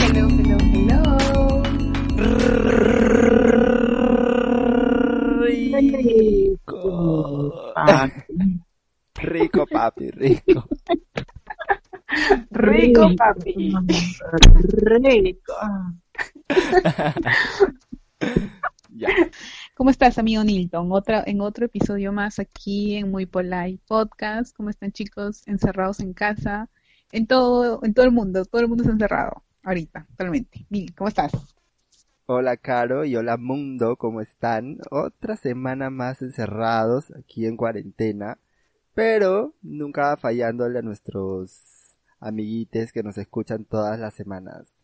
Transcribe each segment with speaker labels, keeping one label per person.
Speaker 1: Hello, hello, hello.
Speaker 2: Rico. Rico, papi, rico.
Speaker 1: Rico, papi.
Speaker 3: Rico.
Speaker 1: Estás, amigo Nilton? Otra, en otro episodio más aquí en Muy Polite Podcast. ¿Cómo están, chicos? Encerrados en casa. En todo, en todo el mundo. Todo el mundo está encerrado. Ahorita, totalmente. Nil, ¿cómo estás?
Speaker 2: Hola, Caro, y hola, mundo, ¿cómo están? Otra semana más encerrados aquí en cuarentena, pero nunca fallándole a nuestros amiguites que nos escuchan todas las semanas.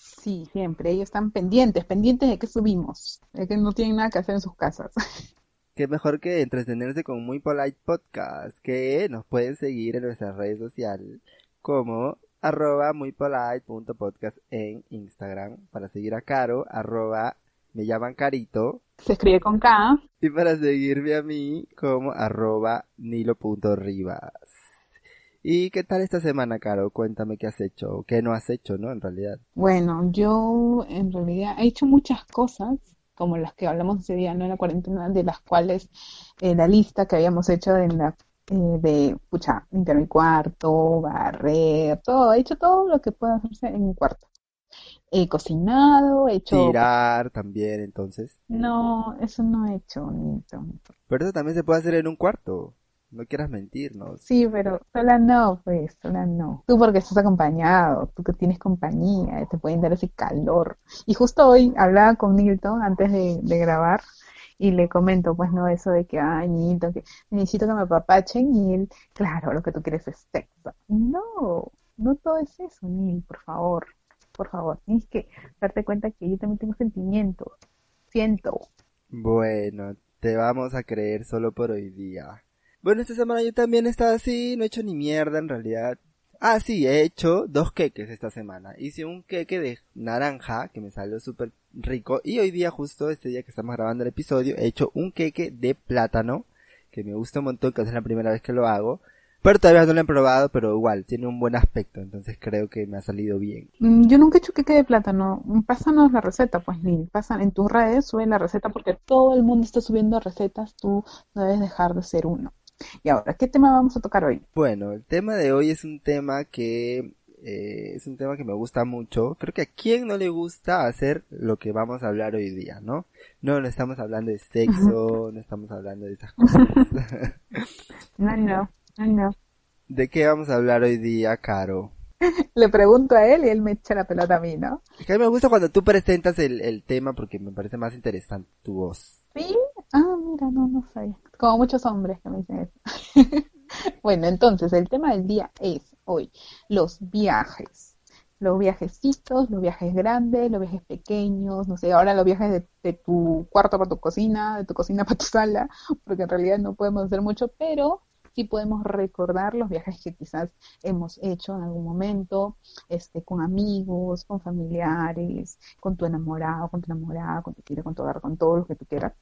Speaker 1: Sí, siempre. Ellos están pendientes, pendientes de que subimos. De que no tienen nada que hacer en sus casas.
Speaker 2: Qué mejor que entretenerse con Muy Polite Podcast, que nos pueden seguir en nuestras redes sociales como arroba muypolite.podcast en Instagram, para seguir a Caro, arroba me llaman Carito,
Speaker 1: Se escribe con K.
Speaker 2: y para seguirme a mí como arroba nilo.rivas. ¿Y qué tal esta semana, Caro? Cuéntame qué has hecho, o qué no has hecho, ¿no? En realidad.
Speaker 1: Bueno, yo en realidad he hecho muchas cosas, como las que hablamos ese día, ¿no? En la cuarentena, de las cuales eh, la lista que habíamos hecho en la, eh, de, pucha, limpiar mi cuarto, barrer, todo, he hecho todo lo que pueda hacerse en mi cuarto. He cocinado, he hecho...
Speaker 2: Tirar también, entonces.
Speaker 1: No, eso no he hecho, Nito.
Speaker 2: Pero eso también se puede hacer en un cuarto. No quieras mentirnos.
Speaker 1: Sí, pero sola no, pues, sola no. Tú porque estás acompañado, tú que tienes compañía, te pueden dar ese calor. Y justo hoy hablaba con Nilton antes de, de grabar y le comento, pues, no, eso de que, ay, Nilton, que necesito que me apapachen y él, claro, lo que tú quieres es sexo. No, no todo es eso, Nil, por favor, por favor. Tienes que darte cuenta que yo también tengo sentimientos, siento.
Speaker 2: Bueno, te vamos a creer solo por hoy día. Bueno, esta semana yo también he estado así, no he hecho ni mierda en realidad. Ah, sí, he hecho dos queques esta semana. Hice un queque de naranja, que me salió súper rico. Y hoy día, justo este día que estamos grabando el episodio, he hecho un queque de plátano, que me gusta un montón, que es la primera vez que lo hago. Pero todavía no lo he probado, pero igual, tiene un buen aspecto, entonces creo que me ha salido bien.
Speaker 1: Mm, Yo nunca he hecho queque de plátano. Mm, Pásanos la receta, pues, Lil. Pasan en tus redes, sube la receta porque todo el mundo está subiendo recetas. Tú no debes dejar de ser uno. Y ahora, ¿qué tema vamos a tocar hoy?
Speaker 2: Bueno, el tema de hoy es un tema que eh, es un tema que me gusta mucho. Creo que a quién no le gusta hacer lo que vamos a hablar hoy día, ¿no? No, no estamos hablando de sexo, no estamos hablando de esas cosas.
Speaker 1: No, no, no, no.
Speaker 2: ¿De qué vamos a hablar hoy día, Caro?
Speaker 1: Le pregunto a él y él me echa la pelota a mí, ¿no?
Speaker 2: Es que a mí me gusta cuando tú presentas el, el tema porque me parece más interesante tu voz.
Speaker 1: ¿Sí? Ah, mira, no, no sabía. Como muchos hombres que me dicen eso. Bueno, entonces, el tema del día es hoy los viajes. Los viajecitos, los viajes grandes, los viajes pequeños, no sé, ahora los viajes de, de tu cuarto para tu cocina, de tu cocina para tu sala, porque en realidad no podemos hacer mucho, pero sí podemos recordar los viajes que quizás hemos hecho en algún momento, este, con amigos, con familiares, con tu enamorado, con tu enamorada, con tu tía, con tu hogar, con todo lo que tú quieras.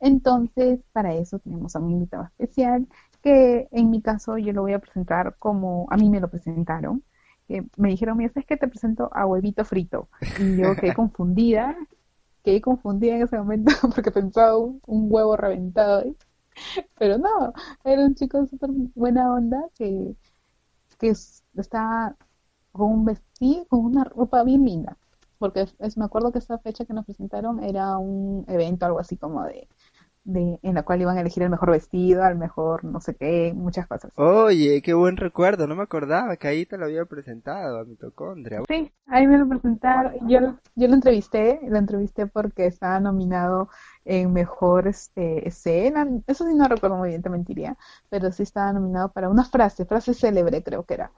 Speaker 1: Entonces, para eso tenemos a un invitado especial que en mi caso yo lo voy a presentar como a mí me lo presentaron. Que me dijeron, mira, ¿sabes qué? Te presento a huevito frito. Y yo quedé confundida, quedé confundida en ese momento porque pensaba un, huevo reventado. Pero no, era un chico súper buena onda que, que es- estaba con un vestido, con una ropa bien linda. Porque es- me acuerdo que esa fecha que nos presentaron era un evento, algo así como de, de, en la cual iban a elegir el mejor vestido, al mejor no sé qué, muchas cosas.
Speaker 2: Oye, qué buen recuerdo, no me acordaba que ahí te lo había presentado a mitocondria.
Speaker 1: Sí, ahí me lo presentaron. Yo, lo- yo lo entrevisté, lo entrevisté porque estaba nominado en mejor este, escena. Eso sí no recuerdo muy bien, te mentiría, pero sí estaba nominado para una frase, frase célebre creo que era.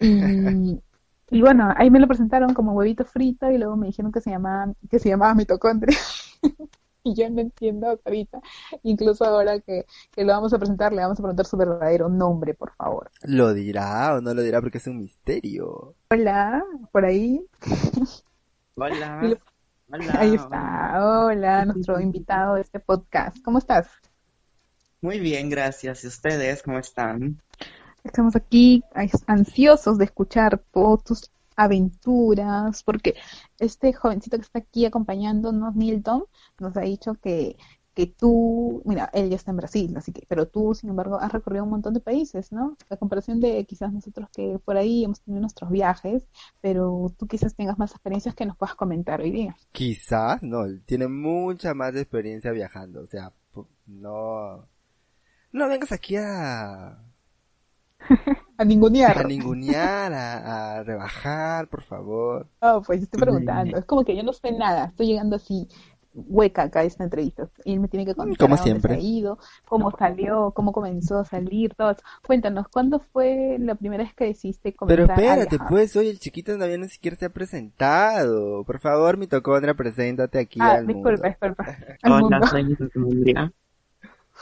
Speaker 1: Y, y bueno, ahí me lo presentaron como huevito frito y luego me dijeron que se llamaba, que se llamaba mitocondria. Y yo no entiendo hasta ahorita, incluso ahora que, que lo vamos a presentar, le vamos a preguntar su verdadero nombre, por favor.
Speaker 2: ¿Lo dirá o no lo dirá porque es un misterio?
Speaker 1: Hola, por ahí.
Speaker 3: Hola.
Speaker 1: Lo-
Speaker 3: Hola.
Speaker 1: Ahí está, hola, nuestro invitado de este podcast. ¿Cómo estás?
Speaker 3: Muy bien, gracias. ¿Y ustedes cómo están?
Speaker 1: Estamos aquí ansiosos de escuchar todas tus aventuras, porque este jovencito que está aquí acompañándonos, Milton, nos ha dicho que, que tú, mira, él ya está en Brasil, así que, pero tú, sin embargo, has recorrido un montón de países, ¿no? A comparación de quizás nosotros que por ahí hemos tenido nuestros viajes, pero tú quizás tengas más experiencias que nos puedas comentar hoy día.
Speaker 2: Quizás, no, tiene mucha más experiencia viajando, o sea, no, no vengas aquí a,
Speaker 1: A ningunear.
Speaker 2: a ningunear, a, a rebajar, por favor.
Speaker 1: Oh, pues estoy preguntando. Es como que yo no sé nada. Estoy llegando así hueca acá a esta entrevista. Y él me tiene que contar
Speaker 2: Como
Speaker 1: a dónde
Speaker 2: siempre.
Speaker 1: se ha ido, cómo salió, cómo comenzó a salir, todo. eso. Cuéntanos, ¿cuándo fue la primera vez que decidiste
Speaker 2: Pero
Speaker 1: comenzar a
Speaker 2: espérate,
Speaker 1: viajar?
Speaker 2: pues, oye, el chiquito todavía ni siquiera se ha presentado. Por favor, mitocondria, preséntate aquí
Speaker 1: Ah,
Speaker 2: al mundo.
Speaker 1: disculpa, disculpa. Al
Speaker 3: Hola,
Speaker 1: mundo.
Speaker 3: soy Mitocondria.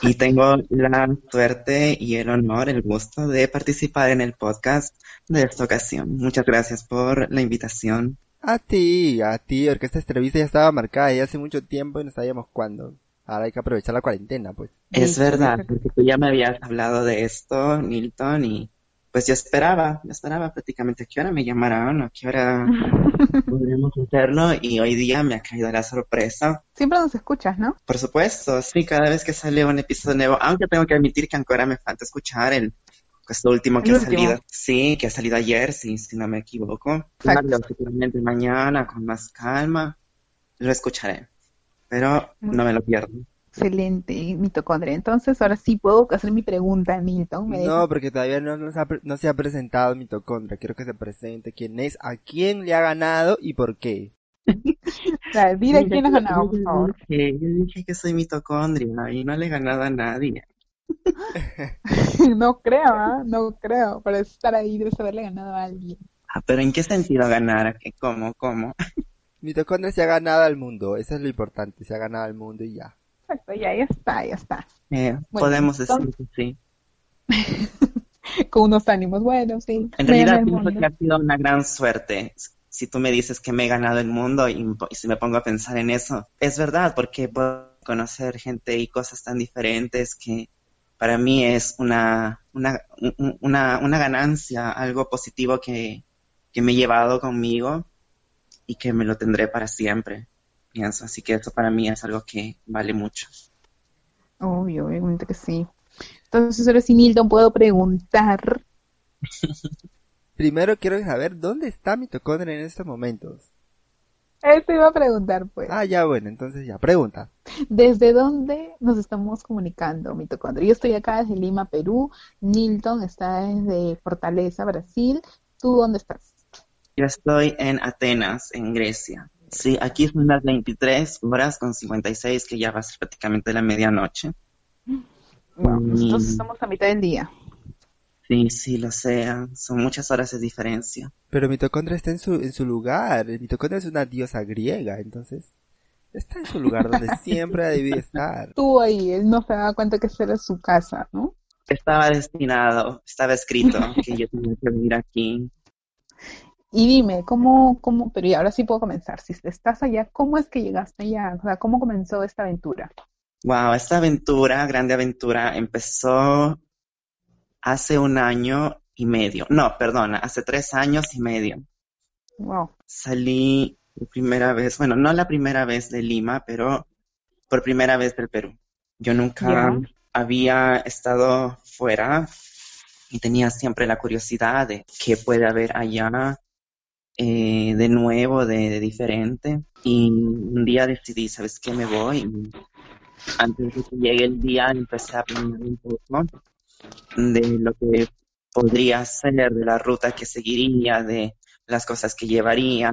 Speaker 3: Y tengo la suerte y el honor, el gusto de participar en el podcast de esta ocasión. Muchas gracias por la invitación.
Speaker 2: A ti, a ti, porque esta entrevista ya estaba marcada ya hace mucho tiempo y no sabíamos cuándo. Ahora hay que aprovechar la cuarentena, pues.
Speaker 3: Es verdad, porque tú ya me habías hablado de esto, Milton, y pues yo esperaba, yo esperaba prácticamente a qué hora me llamarán, a qué hora podremos hacerlo, y hoy día me ha caído la sorpresa.
Speaker 1: Siempre nos escuchas, ¿no?
Speaker 3: Por supuesto, sí, cada vez que sale un episodio nuevo, aunque tengo que admitir que ahora me falta escuchar el, pues, lo último que
Speaker 1: El
Speaker 3: ha
Speaker 1: último.
Speaker 3: salido. Sí, que ha salido ayer, sí, si no me equivoco. Claro, seguramente mañana, con más calma, lo escucharé. Pero no me lo pierdo.
Speaker 1: Excelente, mitocondria. Entonces, ahora sí puedo hacer mi pregunta, Milton. ¿Me
Speaker 2: No, porque todavía no, nos ha no se ha presentado mitocondria. Quiero que se presente quién es, a quién le ha ganado y por qué.
Speaker 1: Dale, Dile quién has ganado, por
Speaker 3: Yo
Speaker 1: favor.
Speaker 3: dije, yo dije que soy mitocondria y no le he ganado a nadie.
Speaker 1: No creo, ¿ah? No creo. Para estar ahí debes haberle ganado a alguien.
Speaker 3: Ah, pero ¿en qué sentido ganar? ¿Qué- ¿Cómo? ¿Cómo?
Speaker 2: Mitocondria se ha ganado al mundo, eso es lo importante, se ha ganado al mundo y ya.
Speaker 1: Exacto, ya, ya está, ya está.
Speaker 3: Eh,
Speaker 1: Bueno,
Speaker 3: podemos decir que sí.
Speaker 1: Con unos ánimos, bueno, sí.
Speaker 3: En realidad pienso que ha sido una gran suerte. Si tú me dices que me he ganado el mundo y, y si me pongo a pensar en eso, es verdad, porque puedo conocer gente y cosas tan diferentes que para mí es una, una, un- una, una ganancia, algo positivo que, que me he llevado conmigo y que me lo tendré para siempre, pienso. Así que eso para mí es algo que vale mucho.
Speaker 1: Obvio, obviamente que sí. Entonces, ahora sí, Milton, puedo preguntar.
Speaker 2: Primero quiero saber dónde está mitocondria en estos momentos.
Speaker 1: Eso iba a preguntar, pues.
Speaker 2: Ah, ya bueno, entonces ya, pregunta.
Speaker 1: ¿Desde dónde nos estamos comunicando, mitocondria? Yo estoy acá desde Lima, Perú. Milton está desde Fortaleza, Brasil. ¿Tú dónde estás?
Speaker 3: Yo estoy en Atenas, en Grecia. Sí, aquí son las 23 horas con 56, que ya va a ser prácticamente la medianoche.
Speaker 1: Wow,
Speaker 3: Mm.
Speaker 1: nosotros estamos a mitad del día.
Speaker 3: Sí, sí, lo sé. Son muchas horas de diferencia.
Speaker 2: Pero mitocondria está en su, en su lugar, mitocondria es una diosa griega, entonces está en su lugar donde siempre ha debido estar.
Speaker 1: Tú ahí, él no se daba cuenta que esa era su casa, ¿no?
Speaker 3: Estaba destinado, estaba escrito que yo tenía que venir aquí.
Speaker 1: Y dime, ¿cómo, cómo, pero y ahora sí puedo comenzar. Si estás allá, ¿cómo es que llegaste allá? O sea, ¿cómo comenzó esta aventura?
Speaker 3: Wow, esta aventura, grande aventura, empezó hace un año y medio. No, perdona, hace tres años y medio.
Speaker 1: Wow.
Speaker 3: Salí por primera vez, bueno, no la primera vez de Lima, pero por primera vez del Perú. Yo nunca había estado fuera y tenía siempre la curiosidad de qué puede haber allá eh, de nuevo, de, de diferente. Y un día decidí, ¿sabes qué? Me voy. Y antes de que llegue el día empecé a planear un poco de lo que podría ser, de la ruta que seguiría, de las cosas que llevaría,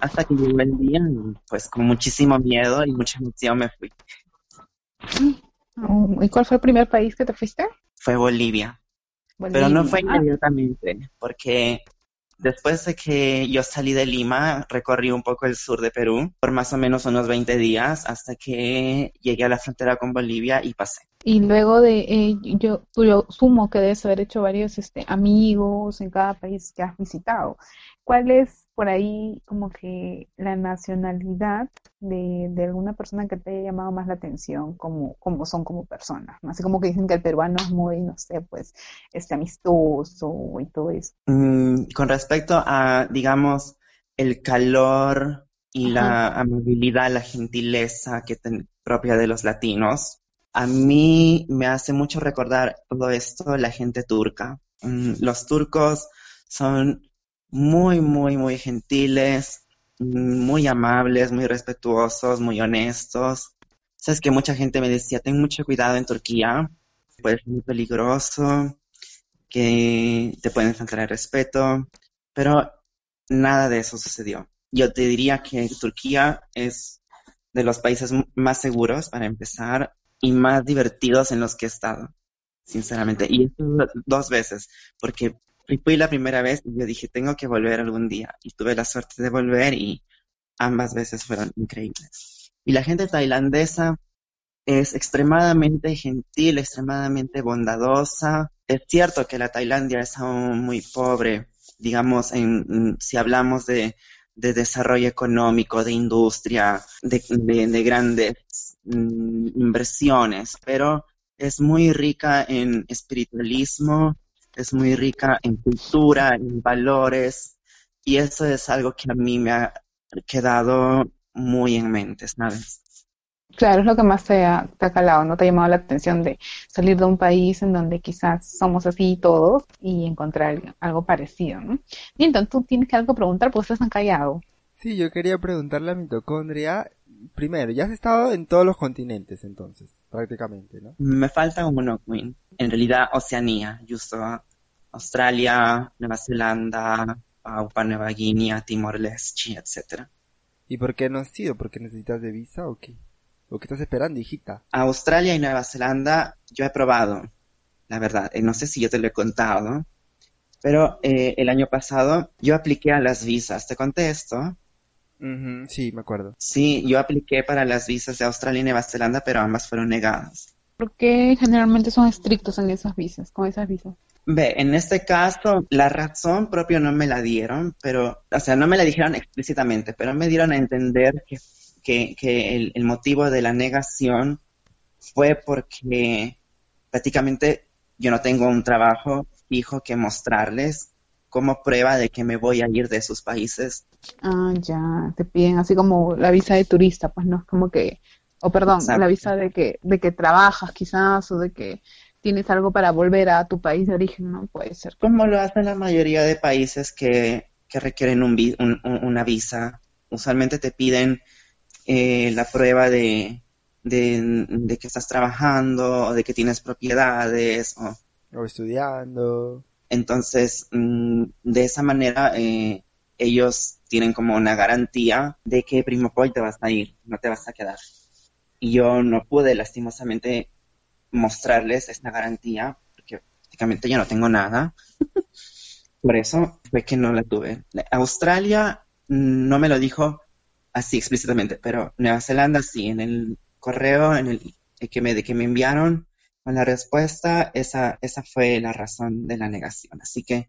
Speaker 3: hasta que llegó el día y pues con muchísimo miedo y mucha emoción me fui.
Speaker 1: Oh, ¿Y cuál fue el primer país que te fuiste?
Speaker 3: Fue Bolivia, pero no
Speaker 1: Bolivia.
Speaker 3: fue inmediatamente, porque después de que yo salí de Lima, recorrí un poco el sur de Perú por más o menos unos 20 días hasta que llegué a la frontera con Bolivia y pasé.
Speaker 1: Y luego de, eh, yo, tú- yo sumo que debes haber hecho varios este, amigos en cada país que has visitado. ¿Cuál es por ahí como que la nacionalidad de, de alguna persona que te haya llamado más la atención como, como son como personas, ¿no? Así como que dicen que el peruano es muy, no sé, pues, este amistoso y todo eso.
Speaker 3: Mm, con respecto a, digamos, el calor y la amabilidad, la gentileza que ten- propia de los latinos, a mí me hace mucho recordar todo esto la gente turca. Mm, los turcos son muy, muy, muy gentiles, muy amables, muy respetuosos, muy honestos. Sabes que mucha gente me decía, ten mucho cuidado en Turquía, puede ser muy peligroso, que te pueden faltar el respeto, pero nada de eso sucedió. Yo te diría que Turquía es de los países más seguros para empezar y más divertidos en los que he estado, sinceramente. Y esto dos veces, porque fui la primera vez y yo dije, tengo que volver algún día. Y tuve la suerte de volver y ambas veces fueron increíbles. Y la gente tailandesa es extremadamente gentil, extremadamente bondadosa. Es cierto que la Tailandia es aún muy pobre, digamos, mm, si hablamos de, de desarrollo económico, de industria, de grandes mm, inversiones, pero es muy rica en espiritualismo, es muy rica en cultura, en valores, y eso es algo que a mí me ha quedado muy en mente, ¿sabes?
Speaker 1: Claro, es lo que más te ha, te ha calado, ¿no? Te ha llamado la atención de salir de un país en donde quizás somos así todos y encontrar algo parecido, ¿no? Nilton, tú tienes que algo preguntar porque estás tan callado.
Speaker 2: Sí, yo quería preguntarle a mitocondria. Primero, ya has estado en todos los continentes entonces, prácticamente, ¿no?
Speaker 3: Me falta uno, Queen. En realidad, Oceanía, justo Australia, Nueva Zelanda, Papua Nueva Guinea, Timor-Leste, etcétera.
Speaker 2: ¿Y por qué no has ido? ¿Porque necesitas de visa o qué? ¿O qué estás esperando, hijita?
Speaker 3: Australia y Nueva Zelanda yo he probado, la verdad. Eh, no sé si yo te lo he contado, pero eh, el año pasado yo apliqué a las visas. ¿Te conté esto?
Speaker 2: Ujú, sí, me acuerdo.
Speaker 3: Sí, yo apliqué para las visas de Australia y Nueva Zelanda, pero ambas fueron negadas.
Speaker 1: ¿Por qué generalmente son estrictos en esas visas, con esas visas?
Speaker 3: Ve, en este caso, la razón propia no me la dieron, pero, o sea, no me la dijeron explícitamente, pero me dieron a entender que, que, que el, el motivo de la negación fue porque prácticamente yo no tengo un trabajo fijo que mostrarles como prueba de que me voy a ir de sus países.
Speaker 1: Ah, ya, te piden así como la visa de turista, pues no es como que, o perdón,
Speaker 3: Exacto.
Speaker 1: la visa de que, de que trabajas quizás o de que tienes algo para volver a tu país de origen, ¿no? Puede ser.
Speaker 3: Como lo hacen la mayoría de países que, que requieren un un- un- una visa. Usualmente te piden eh, la prueba de, de, de que estás trabajando o de que tienes propiedades. O,
Speaker 2: O estudiando.
Speaker 3: entonces, mm, de esa manera, eh, ellos tienen como una garantía de que primo Paul te vas a ir, no te vas a quedar. Y yo no pude, lastimosamente, mostrarles esta garantía, porque prácticamente yo no tengo nada. Por eso fue que no la tuve. Australia no me lo dijo así explícitamente, pero Nueva Zelanda sí, en el correo en el, el que me, de que me enviaron con la respuesta, esa, esa fue la razón de la negación. Así que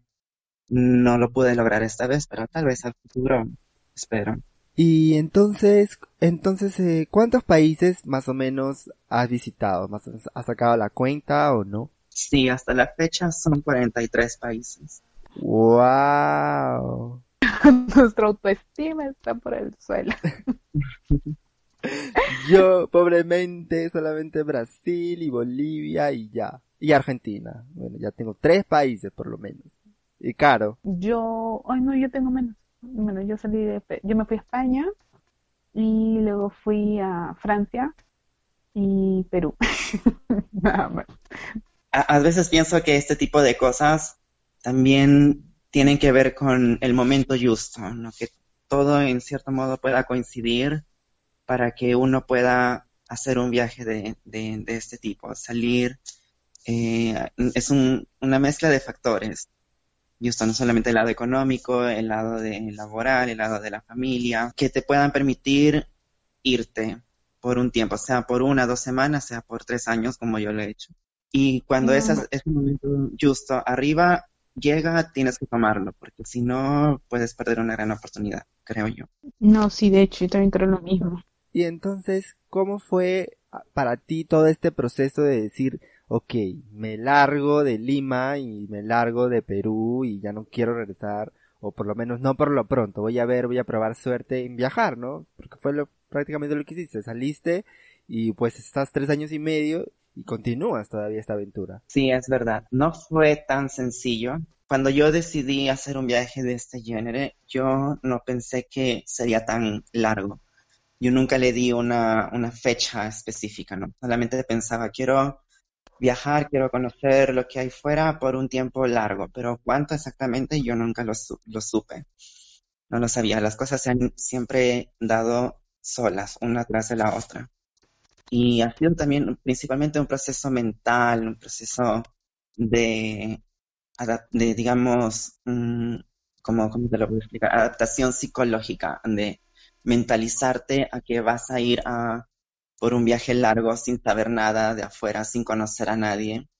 Speaker 3: no lo pude lograr esta vez, pero tal vez al futuro, espero.
Speaker 2: Y entonces, entonces, eh, ¿cuántos países más o menos has visitado? ¿Más o menos has sacado la cuenta o no?
Speaker 3: Sí, hasta la fecha son 43 países.
Speaker 2: Wow.
Speaker 1: Nuestra autoestima está por el suelo.
Speaker 2: Yo, pobremente, solamente Brasil y Bolivia y ya. Y Argentina. Bueno, ya tengo tres países por lo menos. Y caro.
Speaker 1: Yo, ay no, yo tengo menos. Bueno, yo salí de, yo me fui a España y luego fui a Francia y Perú. Nada más.
Speaker 3: A, a veces pienso que este tipo de cosas también tienen que ver con el momento justo, ¿no? Que todo en cierto modo pueda coincidir para que uno pueda hacer un viaje de, de- de este tipo, salir. eh, es un- una mezcla de factores. Justo no solamente el lado económico, el lado de laboral, el lado de la familia, que te puedan permitir irte por un tiempo, sea por una, dos semanas, sea por tres años, como yo lo he hecho. Y cuando
Speaker 1: Mm.
Speaker 3: esas, ese momento justo arriba, llega, tienes que tomarlo, porque si no, puedes perder una gran oportunidad, creo yo.
Speaker 1: No, sí, de hecho, yo también creo lo mismo.
Speaker 2: Y entonces, ¿cómo fue para ti todo este proceso de decir, ok, me largo de Lima y me largo de Perú y ya no quiero regresar, o por lo menos no por lo pronto, voy a ver, voy a probar suerte en viajar, ¿no? Porque fue lo, prácticamente lo que hiciste, saliste y pues estás tres años y medio y continúas todavía esta aventura.
Speaker 3: Sí, es verdad, no fue tan sencillo. Cuando yo decidí hacer un viaje de este género, yo no pensé que sería tan largo. Yo nunca le di una, una fecha específica, ¿no? Solamente pensaba, quiero viajar, quiero conocer lo que hay fuera por un tiempo largo, pero cuánto exactamente yo nunca lo, supe. No lo sabía. Las cosas se han siempre dado solas, una tras de la otra. Y ha sido también principalmente un proceso mental, un proceso de, digamos, mm, como, ¿cómo te lo a explicar? Adaptación psicológica, de mentalizarte a que vas a ir a por un viaje largo sin saber nada de afuera, sin conocer a nadie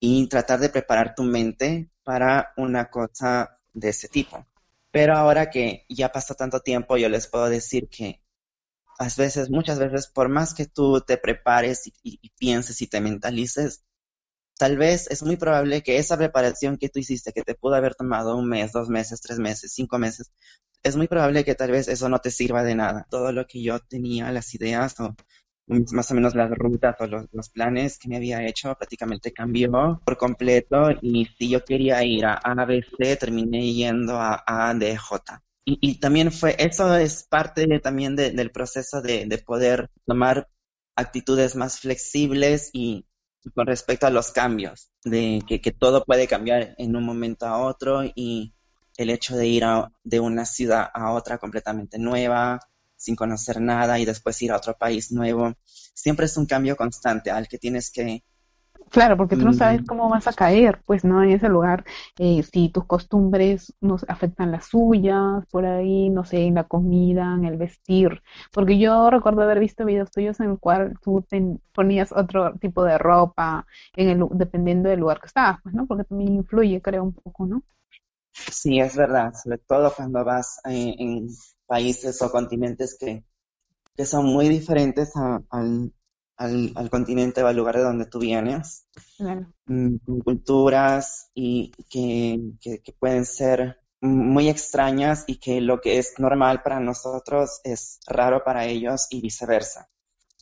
Speaker 3: y tratar de preparar tu mente para una cosa de ese tipo. Pero ahora que ya pasó tanto tiempo, yo les puedo decir que a veces, muchas veces, por más que tú te prepares y, pienses y te mentalices, tal vez es muy probable que esa preparación que tú hiciste, que te pudo haber tomado un mes, dos meses, tres meses, cinco meses, es muy probable que tal vez eso no te sirva de nada. Todo lo que yo tenía, las ideas o más o menos las rutas o los, planes que me había hecho prácticamente cambió por completo y si yo quería ir a ABC terminé yendo a ADJ. Y, y también fue, eso es parte también del proceso de, de, poder tomar actitudes más flexibles y con respecto a los cambios, de que, que todo puede cambiar en un momento a otro y el hecho de ir a, de una ciudad a otra completamente nueva, sin conocer nada y después ir a otro país nuevo. Siempre es un cambio constante al que tienes que...
Speaker 1: Claro, porque tú no sabes cómo vas a caer, pues, ¿no? En ese lugar, eh, si tus costumbres nos afectan las suyas, por ahí, no sé, en la comida, en el vestir. Porque yo recuerdo haber visto videos tuyos en el cual tú ponías otro tipo de ropa, en el, dependiendo del lugar que estabas, pues, ¿no? Porque también influye, creo, un poco, ¿no?
Speaker 3: Sí, es verdad, sobre todo cuando vas eh, en, países o continentes que, que son muy diferentes al, al, continente o al lugar de donde tú vienes, mm, con culturas y que, que, pueden ser muy extrañas y que lo que es normal para nosotros es raro para ellos y viceversa.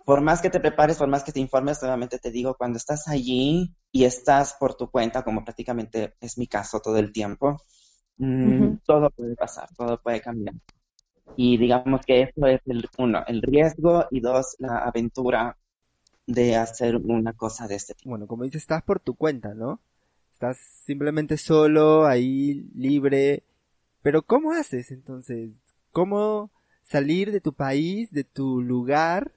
Speaker 3: Por más que te prepares, por más que te informes, nuevamente te digo, cuando estás allí y estás por tu cuenta, como prácticamente es mi caso todo el tiempo, mm, todo puede pasar, todo puede cambiar. Y digamos que eso es el uno, el riesgo y dos, la aventura de hacer una cosa de este tipo.
Speaker 2: Bueno, como dices, estás por tu cuenta, ¿no? Estás simplemente solo, ahí, libre. Pero ¿cómo haces entonces? ¿Cómo salir de tu país, de tu lugar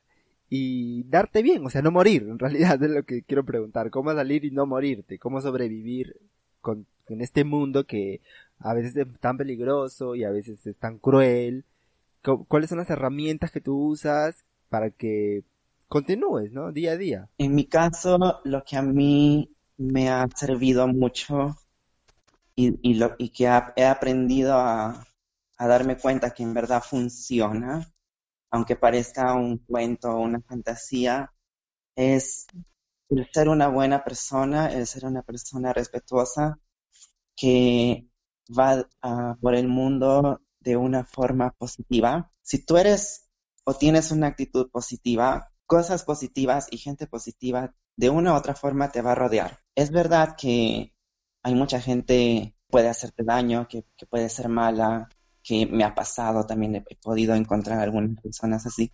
Speaker 2: y darte bien? O sea, no morir, en realidad es lo que quiero preguntar. ¿Cómo salir y no morirte? ¿Cómo sobrevivir con, en este mundo que a veces es tan peligroso y a veces es tan cruel cuáles son las herramientas que tú usas para que continúes, ¿no? Día a día.
Speaker 3: En mi caso, lo que a mí me ha servido mucho y, lo, y que he aprendido a, a, darme cuenta que en verdad funciona, aunque parezca un cuento o una fantasía, es el ser una buena persona, el ser una persona respetuosa que va por el mundo de una forma positiva. Si tú eres o tienes una actitud positiva, cosas positivas y gente positiva de una u otra forma te va a rodear. Es verdad que hay mucha gente puede hacerte daño, que, puede ser mala, que me ha pasado, también he, podido encontrar algunas personas así.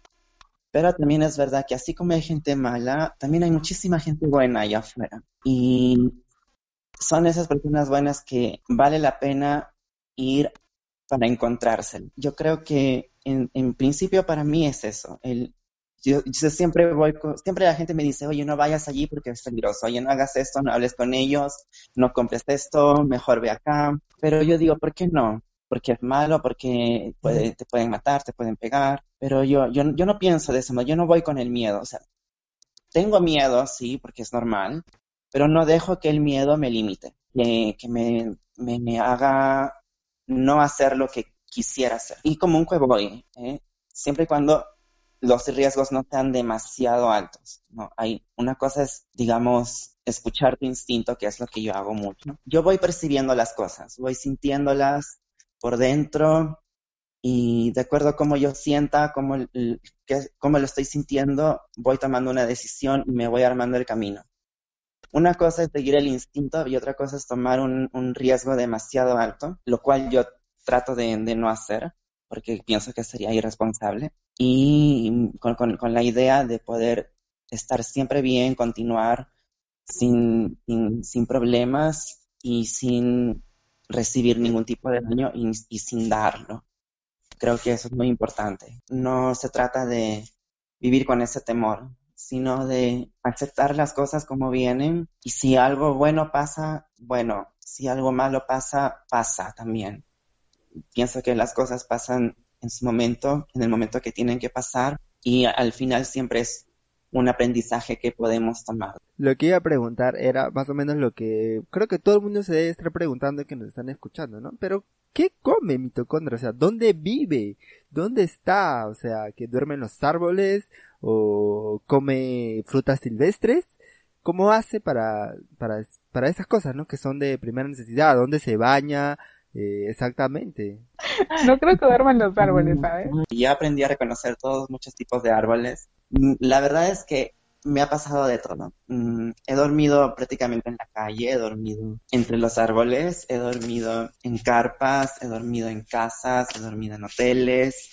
Speaker 3: Pero también es verdad que así como hay gente mala, también hay muchísima gente buena allá afuera. Y son esas personas buenas que vale la pena ir para encontrarse. Yo creo que en, en, principio para mí es eso. El, yo, yo, siempre voy, siempre la gente me dice, oye, no vayas allí porque es peligroso, oye, no hagas esto, no hables con ellos, no compres esto, mejor ve acá. Pero yo digo, ¿por qué no? Porque es malo, porque puede, te pueden matar, te pueden pegar. Pero yo, yo, yo no pienso de eso, yo no voy con el miedo. O sea, tengo miedo, sí, porque es normal, pero no dejo que el miedo me limite, que, que me me, haga no hacer lo que quisiera hacer. Y como un voy, ¿eh? siempre y cuando los riesgos no sean demasiado altos. ¿no? Hay, una cosa es, digamos, escuchar tu instinto, que es lo que yo hago mucho. Yo voy percibiendo las cosas, voy sintiéndolas por dentro y de acuerdo a cómo yo sienta, cómo, cómo lo estoy sintiendo, voy tomando una decisión y me voy armando el camino. Una cosa es seguir el instinto y otra cosa es tomar un, riesgo demasiado alto, lo cual yo trato de, no hacer porque pienso que sería irresponsable. Y con, con, la idea de poder estar siempre bien, continuar sin, sin, problemas y sin recibir ningún tipo de daño y, y sin darlo. Creo que eso es muy importante. No se trata de vivir con ese temor, sino de aceptar las cosas como vienen y si algo bueno pasa, bueno, si algo malo pasa, pasa también. Pienso que las cosas pasan en su momento, en el momento que tienen que pasar y al final siempre es un aprendizaje que podemos tomar.
Speaker 2: Lo que iba a preguntar era más o menos lo que creo que todo el mundo se debe estar preguntando que nos están escuchando, ¿no? Pero, ¿qué come mitocondria? O sea, ¿dónde vive? ¿Dónde está? O sea, ¿que duerme en los árboles? ¿O come frutas silvestres? ¿Cómo hace para, para, para esas cosas, ¿no? Que son de primera necesidad, ¿dónde se baña? Eh, exactamente.
Speaker 1: No creo que duerma en los árboles, ¿sabes?
Speaker 3: Ya aprendí a reconocer todos muchos tipos de árboles Mm, la verdad es que me ha pasado de todo. Mm, he dormido prácticamente en la calle, he dormido entre los árboles, he dormido en carpas, he dormido en casas, he dormido en hoteles.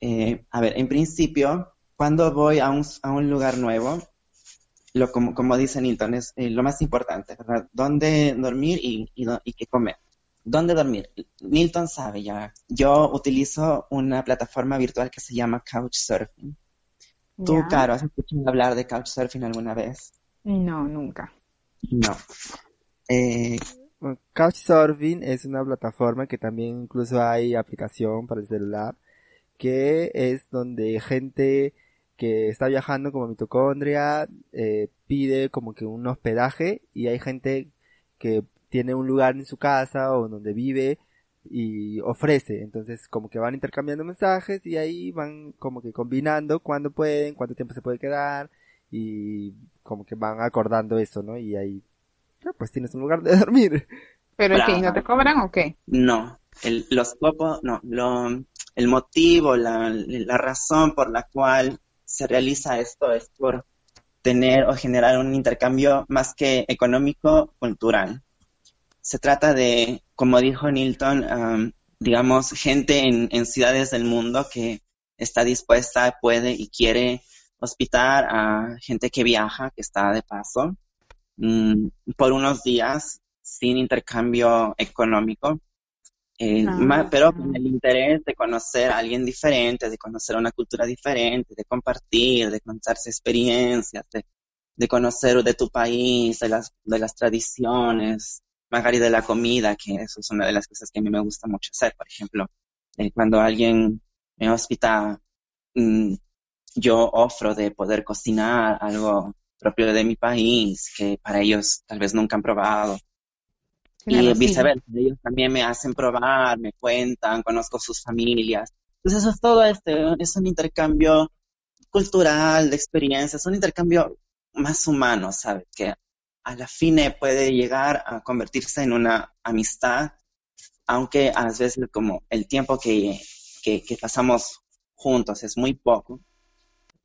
Speaker 3: Eh, a ver, en principio, cuando voy a un, a un lugar nuevo, lo, como, como dice Nilton, es eh, lo más importante, ¿verdad? ¿Dónde dormir y, y, y qué comer? ¿Dónde dormir? Nilton sabe ya. Yo utilizo una plataforma virtual que se llama Couchsurfing. ¿Tú, Caro, has escuchado hablar de Couchsurfing alguna vez?
Speaker 1: No, nunca.
Speaker 3: No.
Speaker 2: Eh, Couchsurfing es una plataforma que también incluso hay aplicación para el celular, que es donde gente que está viajando como mitocondria eh, pide como que un hospedaje y hay gente que tiene un lugar en su casa o donde vive y ofrece. Entonces como que van intercambiando mensajes y ahí van como que combinando cuándo pueden, cuánto tiempo se puede quedar y como que van acordando eso, ¿no? Y ahí pues tienes un lugar de dormir.
Speaker 1: Pero sí, ¿no te cobran o qué?
Speaker 3: No, el, los copos, no, lo, el motivo, la, la razón por la cual se realiza esto es por tener o generar un intercambio más que económico, cultural. Se trata de como dijo Nilton, digamos, gente en, ciudades del mundo que está dispuesta, puede y quiere hospitar a gente que viaja, que está de paso, mm, por unos días sin intercambio económico, eh, ah, pero con el interés de conocer a alguien diferente, de conocer una cultura diferente, de compartir, de contarse experiencias, de, de conocer de tu país, de las, de las tradiciones, Magari de la comida, que eso es una de las cosas que a mí me gusta mucho hacer. Por ejemplo, eh, cuando alguien me hospita, mm, yo ofro de poder cocinar algo propio de mi país, que para ellos tal vez nunca han probado. Y viceversa, ellos también me hacen probar, me cuentan, conozco sus familias. Entonces eso es todo este, es un intercambio cultural, de experiencias, un intercambio más humano, ¿sabes? Que a la fine puede llegar a convertirse en una amistad, aunque a veces como el tiempo que, pasamos juntos es muy poco,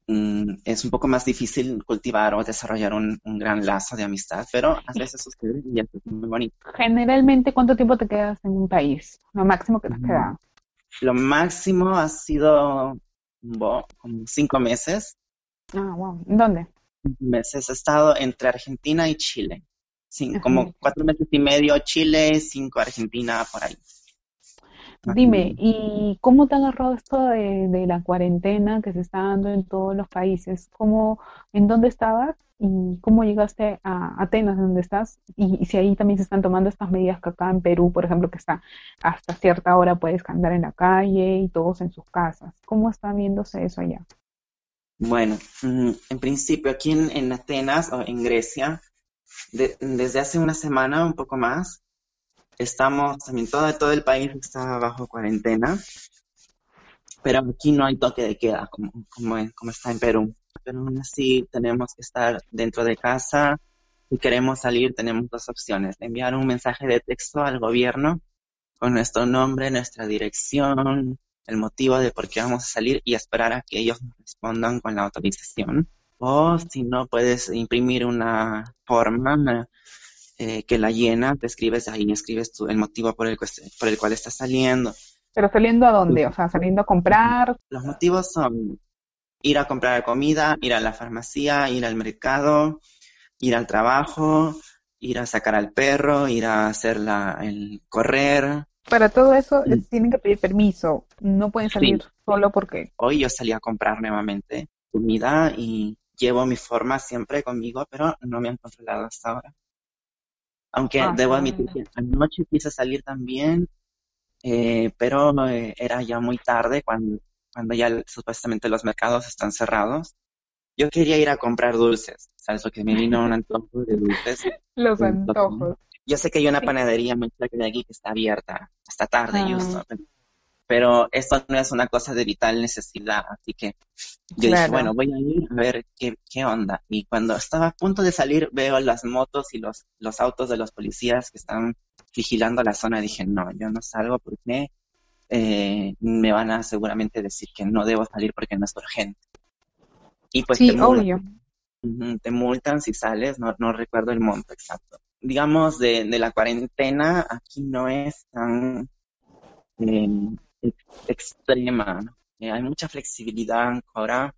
Speaker 3: mm, es un poco más difícil cultivar o desarrollar un, gran lazo de amistad, pero a veces sucede y es muy bonito.
Speaker 1: Generalmente, ¿cuánto tiempo te quedas en un país? Lo máximo que te has mm. quedado.
Speaker 3: Lo máximo ha sido como cinco meses.
Speaker 1: Ah, wow. ¿Dónde?
Speaker 3: meses. He estado entre Argentina y Chile. como cuatro meses y medio Chile, cinco Argentina, por ahí.
Speaker 1: Dime, ¿y cómo te ha agarrado esto de, la cuarentena que se está dando en todos los países? ¿Cómo, ¿En dónde estabas y cómo llegaste a Atenas, donde estás? Y, si ahí también se están tomando estas medidas que acá en Perú, por ejemplo, que está hasta cierta hora puedes andar en la calle y todos en sus casas. ¿Cómo está viéndose eso allá?
Speaker 3: Bueno, mm, en principio aquí en, Atenas o en Grecia, desde hace una semana, un poco más, estamos, también todo, todo el país está bajo cuarentena, pero aquí no hay toque de queda como, como, como está en Perú. Pero aún así tenemos que estar dentro de casa. Si queremos salir, tenemos dos opciones. Enviar un mensaje de texto al gobierno con nuestro nombre, nuestra dirección, el motivo de por qué vamos a salir y esperar a que ellos nos respondan con la autorización. O si no, puedes imprimir una forma eh, que la llena, te escribes ahí, escribes tú el motivo por el, por el cual estás saliendo.
Speaker 1: ¿Pero saliendo a dónde? O sea, saliendo a comprar.
Speaker 3: Los motivos son ir a comprar comida, ir a la farmacia, ir al mercado, ir al trabajo, ir a sacar al perro, ir a hacer la, el correr.
Speaker 1: Para todo eso tienen que pedir permiso, no pueden salir solo porque...
Speaker 3: Hoy yo salí a comprar nuevamente comida y llevo mi forma siempre conmigo, pero no me han controlado hasta ahora. Aunque ah, debo admitir que anoche quise salir también, eh, pero eh, era ya muy tarde cuando, cuando ya supuestamente los mercados están cerrados. Yo quería ir a comprar dulces, ¿sabes? Lo que me vino un antojo de dulces.
Speaker 1: los antojos.
Speaker 3: Yo sé que hay una panadería muy cerca de aquí que está abierta hasta tarde, ah. pero esto no es una cosa de vital necesidad, así que yo dije, bueno, voy a ir a ver qué, qué, onda. Y cuando estaba a punto de salir, veo las motos y los, los autos de los policías que están vigilando la zona. Dije, no, yo no salgo porque eh, me van a seguramente decir que no debo salir porque no es urgente. Y pues
Speaker 1: sí, te, obvio.
Speaker 3: te multan si sales, no, no recuerdo el monto exacto. Digamos, de, de la cuarentena aquí no es tan eh, extrema. Eh, hay mucha flexibilidad ahora.